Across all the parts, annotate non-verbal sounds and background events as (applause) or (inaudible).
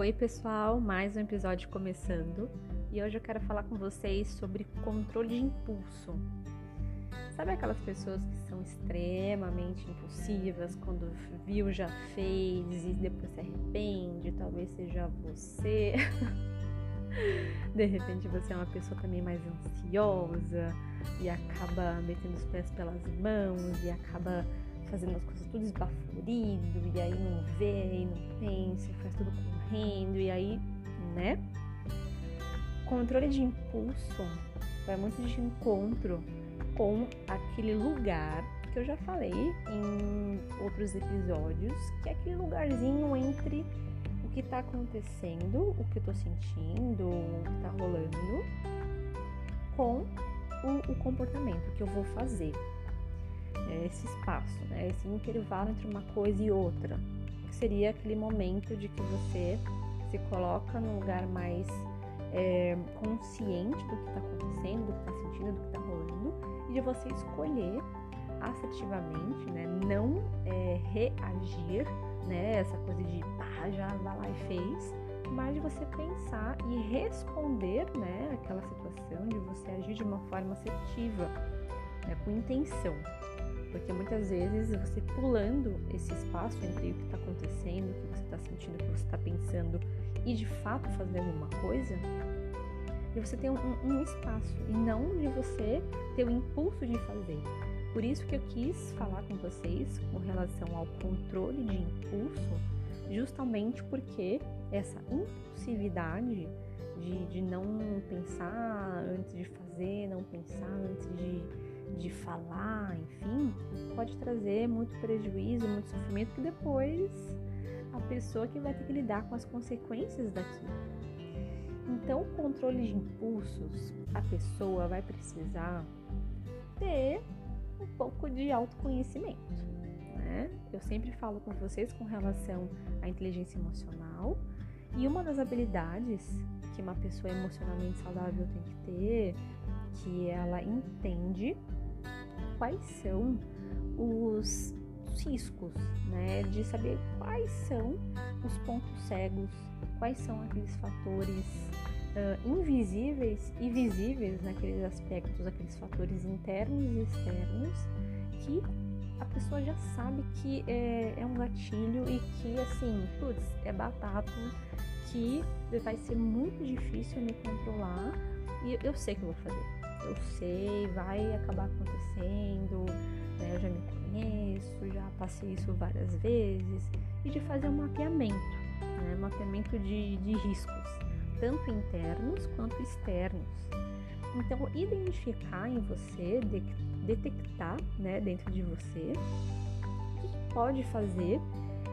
Oi, pessoal, mais um episódio começando e hoje eu quero falar com vocês sobre controle de impulso. Sabe aquelas pessoas que são extremamente impulsivas, quando viu já fez e depois se arrepende? Talvez seja você. (laughs) De repente você é uma pessoa também mais ansiosa e acaba metendo os pés pelas mãos e acaba fazendo as coisas tudo esbaforido, e aí não vê, e não pensa, faz tudo correndo, e aí, né? Controle de impulso vai muito de encontro com aquele lugar que eu já falei em outros episódios, que é aquele lugarzinho entre o que tá acontecendo, o que eu tô sentindo, o que tá rolando, com o, o comportamento que eu vou fazer esse espaço, né? esse intervalo entre uma coisa e outra, que seria aquele momento de que você se coloca num lugar mais é, consciente do que está acontecendo, do que está sentindo, do que está rolando, e de você escolher assertivamente, né? não é, reagir, né? essa coisa de pá, já vai lá e fez, mas de você pensar e responder né? aquela situação, de você agir de uma forma assertiva, né? com intenção. Porque muitas vezes você pulando esse espaço entre o que está acontecendo, o que você está sentindo, o que você está pensando e de fato fazer alguma coisa, de você ter um, um, espaço e não de você ter o impulso de fazer. Por isso que eu quis falar com vocês com relação ao controle de impulso, justamente porque essa impulsividade de, de não pensar antes de fazer, não pensar antes de de falar, enfim, pode trazer muito prejuízo, muito sofrimento que depois a pessoa que vai ter que lidar com as consequências daquilo. Então, o controle de impulsos, a pessoa vai precisar ter um pouco de autoconhecimento. Né? Eu sempre falo com vocês com relação à inteligência emocional e uma das habilidades que uma pessoa emocionalmente saudável tem que ter, que ela entende quais são os riscos, né? De saber quais são os pontos cegos, quais são aqueles fatores uh, invisíveis e visíveis naqueles aspectos, aqueles fatores internos e externos que a pessoa já sabe que é, é um gatilho e que assim, putz, é batata, que vai ser muito difícil me controlar e eu sei que eu vou fazer eu sei, vai acabar acontecendo, né? eu já me conheço, já passei isso várias vezes, e de fazer um mapeamento, né? mapeamento de, de riscos, tanto internos quanto externos. Então, identificar em você, de, detectar né, dentro de você, o que pode fazer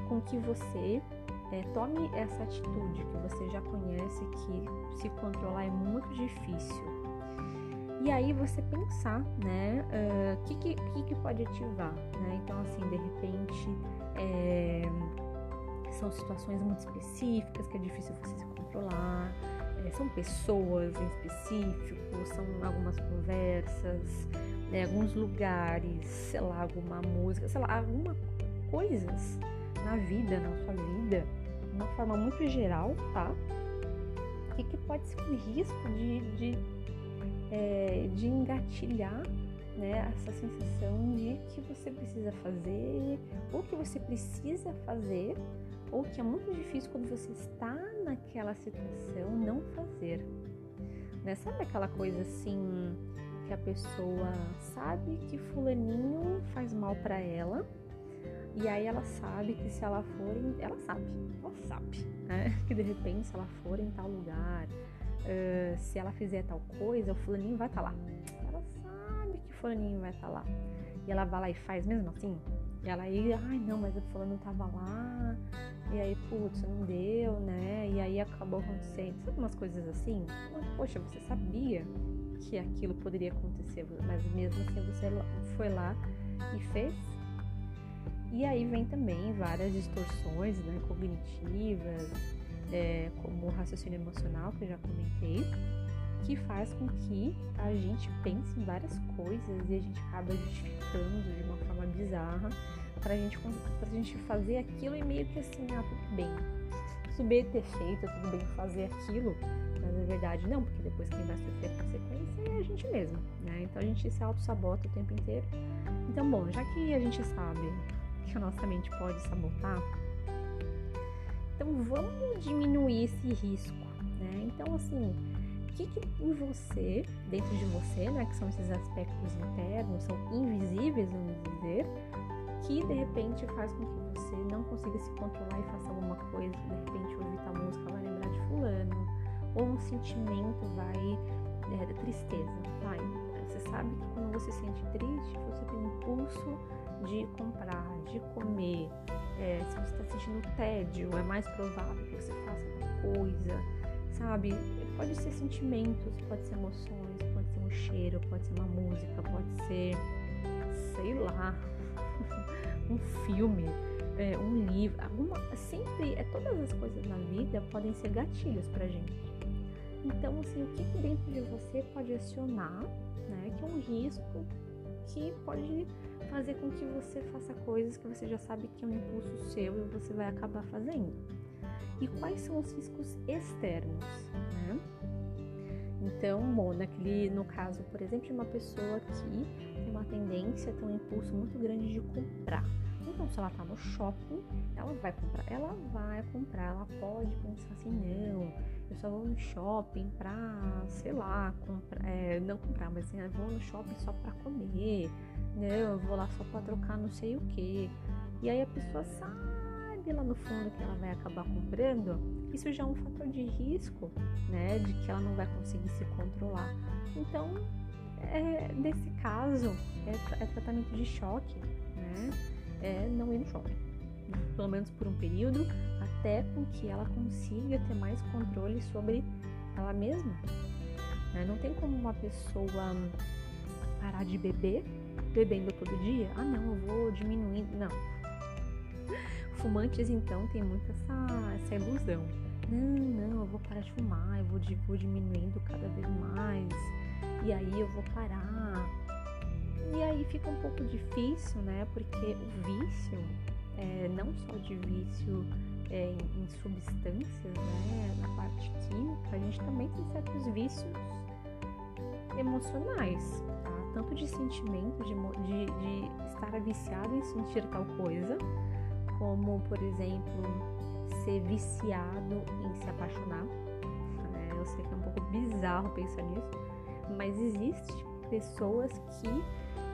com que você é, tome essa atitude que você já conhece que se controlar é muito difícil e aí você pensar, né, o uh, que, que, que, pode ativar, né? Então, assim, de repente, é, são situações muito específicas que é difícil você se controlar, é, são pessoas em específico, são algumas conversas, né, alguns lugares, sei lá, alguma música, sei lá, alguma coisas na vida, na sua vida, de uma forma muito geral, tá? O que, que pode ser um risco de, de é, de engatilhar né, essa sensação de que você precisa fazer, ou que você precisa fazer, ou que é muito difícil quando você está naquela situação não fazer. Né? Sabe aquela coisa assim que a pessoa sabe que fulaninho faz mal para ela, e aí ela sabe que se ela for, ela sabe, ela sabe, né? (laughs) Que de repente se ela for em tal lugar, uh, se ela fizer tal coisa, o fulaninho vai estar tá lá. Ela sabe que o fulaninho vai estar tá lá. E ela vai lá e faz mesmo assim. E ela aí, ai não, mas o fulano tava lá. E aí, putz, não deu, né? E aí acabou acontecendo. Sabe umas coisas assim? Poxa, você sabia que aquilo poderia acontecer, mas mesmo assim você foi lá e fez. E aí vem também várias distorções né, cognitivas, é, como o raciocínio emocional, que eu já comentei, que faz com que a gente pense em várias coisas e a gente acaba justificando de uma forma bizarra pra gente, pra gente fazer aquilo e meio que assim, ah, tudo bem. tudo bem ter feito, tudo bem fazer aquilo, mas na verdade não, porque depois quem vai sofrer a consequência é a gente mesmo, né? Então a gente se auto-sabota o tempo inteiro. Então, bom, já que a gente sabe que a nossa mente pode sabotar, então vamos diminuir esse risco, né? Então, assim, o que, que em você, dentro de você, né, que são esses aspectos internos, são invisíveis, vamos dizer, que de repente faz com que você não consiga se controlar e faça alguma coisa, de repente ouvir tal música vai lembrar de fulano, ou um sentimento vai é, tristeza, vai. Você sabe que quando você se sente triste, você tem um impulso de comprar, de comer. É, se você está sentindo tédio, é mais provável que você faça alguma coisa, sabe? Pode ser sentimentos, pode ser emoções, pode ser um cheiro, pode ser uma música, pode ser, sei lá, (laughs) um filme, é, um livro, alguma, sempre, é, todas as coisas na vida podem ser gatilhos pra gente. Então, assim, o que, que dentro de você pode acionar, né, que é um risco que pode fazer com que você faça coisas que você já sabe que é um impulso seu e você vai acabar fazendo. E quais são os riscos externos, né? Então, bom, naquele, no caso, por exemplo, de uma pessoa que tem uma tendência, tem um impulso muito grande de comprar. Então, se ela tá no shopping, ela vai comprar. Ela vai comprar. Ela pode pensar assim, não, só vou no shopping pra, sei lá, comprar, é, não comprar, mas assim, eu vou no shopping só pra comer, né? Eu vou lá só pra trocar não sei o que. E aí a pessoa sabe lá no fundo que ela vai acabar comprando. Isso já é um fator de risco, né? De que ela não vai conseguir se controlar. Então, é, nesse caso, é, é tratamento de choque, né? É não ir no shopping. Pelo menos por um período, até com que ela consiga ter mais controle sobre ela mesma. Né? Não tem como uma pessoa parar de beber bebendo todo dia. Ah, não, eu vou diminuindo. Não. Fumantes, então, tem muito essa, essa ilusão. Não, não, eu vou parar de fumar, eu vou, vou diminuindo cada vez mais. E aí eu vou parar. E aí fica um pouco difícil, né? Porque o vício, é, não só de vício é, em, substâncias, né, na parte química, a gente também tem certos vícios emocionais, tá? Tanto de sentimento, de, de, de estar viciado em sentir tal coisa, como, por exemplo, ser viciado em se apaixonar. É, eu sei que é um pouco bizarro pensar nisso, mas existe pessoas que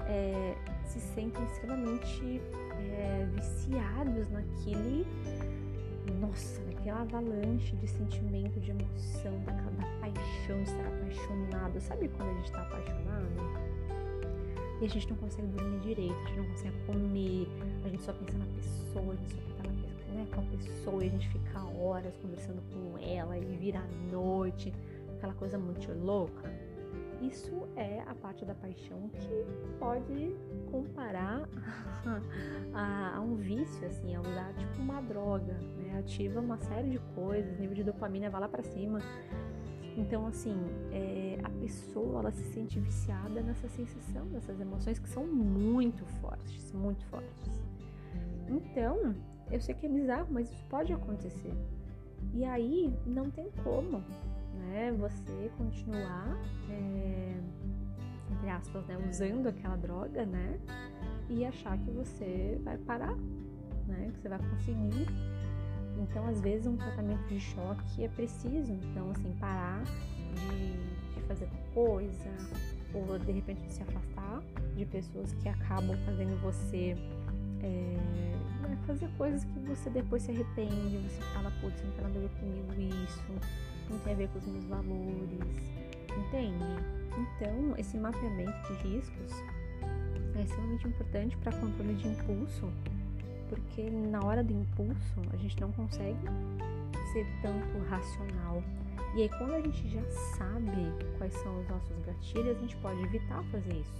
é, se sentem extremamente é, viciados naquele nossa, naquela avalanche de sentimento, de emoção, da, paixão, de estar apaixonado. Sabe quando a gente está apaixonado? E a gente não consegue dormir direito, a gente não consegue comer, a gente só pensa na pessoa, a gente só pensa na, né, com a pessoa e a gente fica horas conversando com ela e vira a noite, aquela coisa muito louca. Isso é a parte da paixão que pode comparar (laughs) a, a, um vício, assim, a usar tipo uma droga, né? Ativa uma série de coisas, nível de dopamina vai lá para cima. Então, assim, é, a pessoa ela se sente viciada nessa sensação, nessas emoções que são muito fortes, muito fortes. Então, eu sei que é bizarro, mas isso pode acontecer. E aí não tem como né? Você continuar, é, entre aspas, né? Usando aquela droga, né? E achar que você vai parar, né? Que você vai conseguir. Então, às vezes, um tratamento de choque é preciso. Então, assim, parar de, de fazer coisa, ou de repente se afastar de pessoas que acabam fazendo você é, fazer coisas que você depois se arrepende, você fala, putz, não tem nada a ver comigo isso, não tem a ver com os meus valores, entende? Então, esse mapeamento de riscos é extremamente importante para controle de impulso, porque na hora do impulso a gente não consegue ser tanto racional. E aí, quando a gente já sabe quais são os nossos gatilhos, a gente pode evitar fazer isso.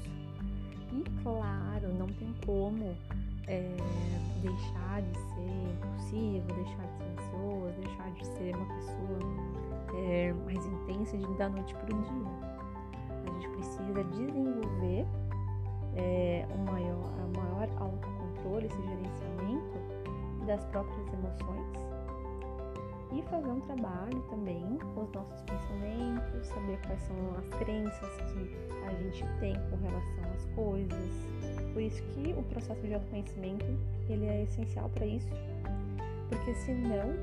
E claro, não tem como é, deixar de ser impulsivo, deixar de ser ansioso, deixar de ser uma pessoa é, mais intensa de, da noite para o dia. A gente precisa desenvolver é, um maior, um maior autocontrole, esse gerenciamento das próprias emoções e fazer um trabalho também com os nossos pensamentos, saber quais são as crenças que a gente tem com relação às coisas. Por isso que o processo de autoconhecimento ele é essencial para isso, porque senão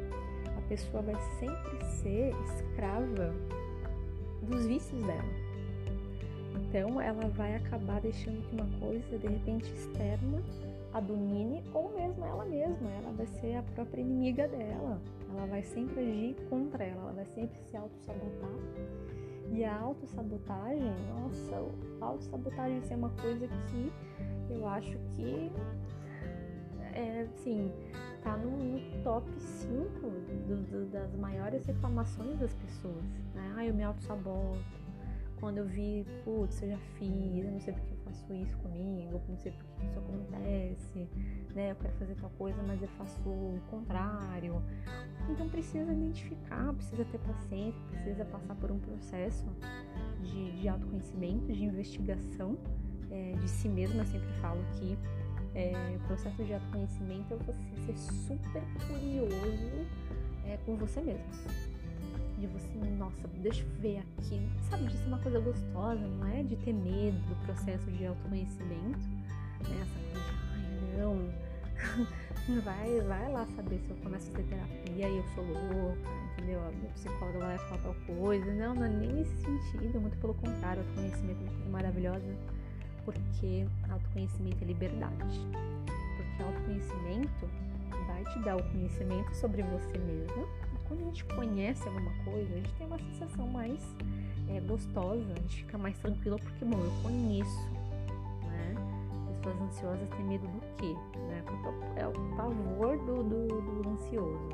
a pessoa vai sempre ser escrava dos vícios dela. Então ela vai acabar deixando que uma coisa de repente externa a domine ou mesmo ela mesma, ela vai ser a própria inimiga dela. Ela vai sempre agir contra ela, ela vai sempre se auto-sabotar. E a autossabotagem, nossa, a autossabotagem é uma coisa que eu acho que é assim, tá no, no top 5 do, do, das maiores reclamações das pessoas. Né? Ah, eu me auto-saboto, quando eu vi, putz, eu já fiz, eu não sei porque eu faço isso comigo, não sei porque isso acontece, né? Eu quero fazer tal coisa, mas eu faço o contrário. Então precisa identificar, precisa ter paciência, precisa passar por um processo de, de autoconhecimento, de investigação é, de si mesma. Eu sempre falo que é, o processo de autoconhecimento é você ser super curioso é, com você mesmo de você, nossa, deixa eu ver aqui, sabe, de ser uma coisa gostosa, não é de ter medo do processo de autoconhecimento, né? Essa coisa de, ai, não, (laughs) vai, vai lá saber se eu começo a fazer terapia e eu sou louca, entendeu? A psicóloga vai falar tal coisa. Não, não é nem nesse sentido, muito pelo contrário, autoconhecimento é uma coisa maravilhosa, porque autoconhecimento é liberdade. Porque autoconhecimento vai te dar o conhecimento sobre você mesmo quando a gente conhece alguma coisa, a gente tem uma sensação mais é, gostosa, a gente fica mais tranquilo porque, bom, eu conheço, né? Pessoas ansiosas têm medo do quê? Né? É o pavor do, do, do ansioso.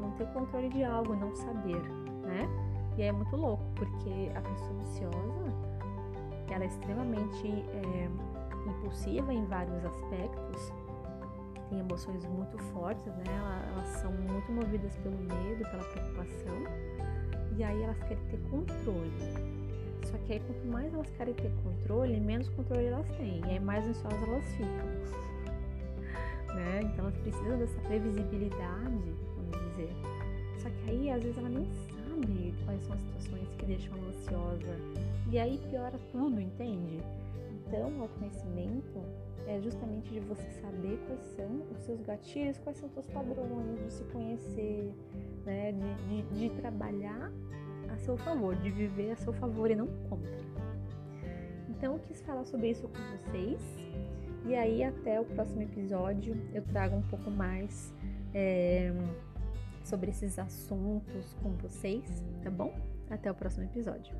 Não ter controle de algo, não saber, né? E é muito louco, porque a pessoa ansiosa, ela é extremamente é, impulsiva em vários aspectos, têm emoções muito fortes, né? Elas são muito movidas pelo medo, pela preocupação. E aí elas querem ter controle. Só que aí quanto mais elas querem ter controle, menos controle elas têm. E aí mais ansiosas elas ficam. (laughs) né? Então elas precisam dessa previsibilidade, vamos dizer. Só que aí às vezes ela nem sabe quais são as situações que deixam ela ansiosa. E aí piora tudo, entende? Então, o autoconhecimento é justamente de você saber quais são os seus gatilhos, quais são os seus padrões, de se conhecer, né? de, de, de trabalhar a seu favor, de viver a seu favor e não contra. Então eu quis falar sobre isso com vocês. E aí até o próximo episódio eu trago um pouco mais é, sobre esses assuntos com vocês, tá bom? Até o próximo episódio.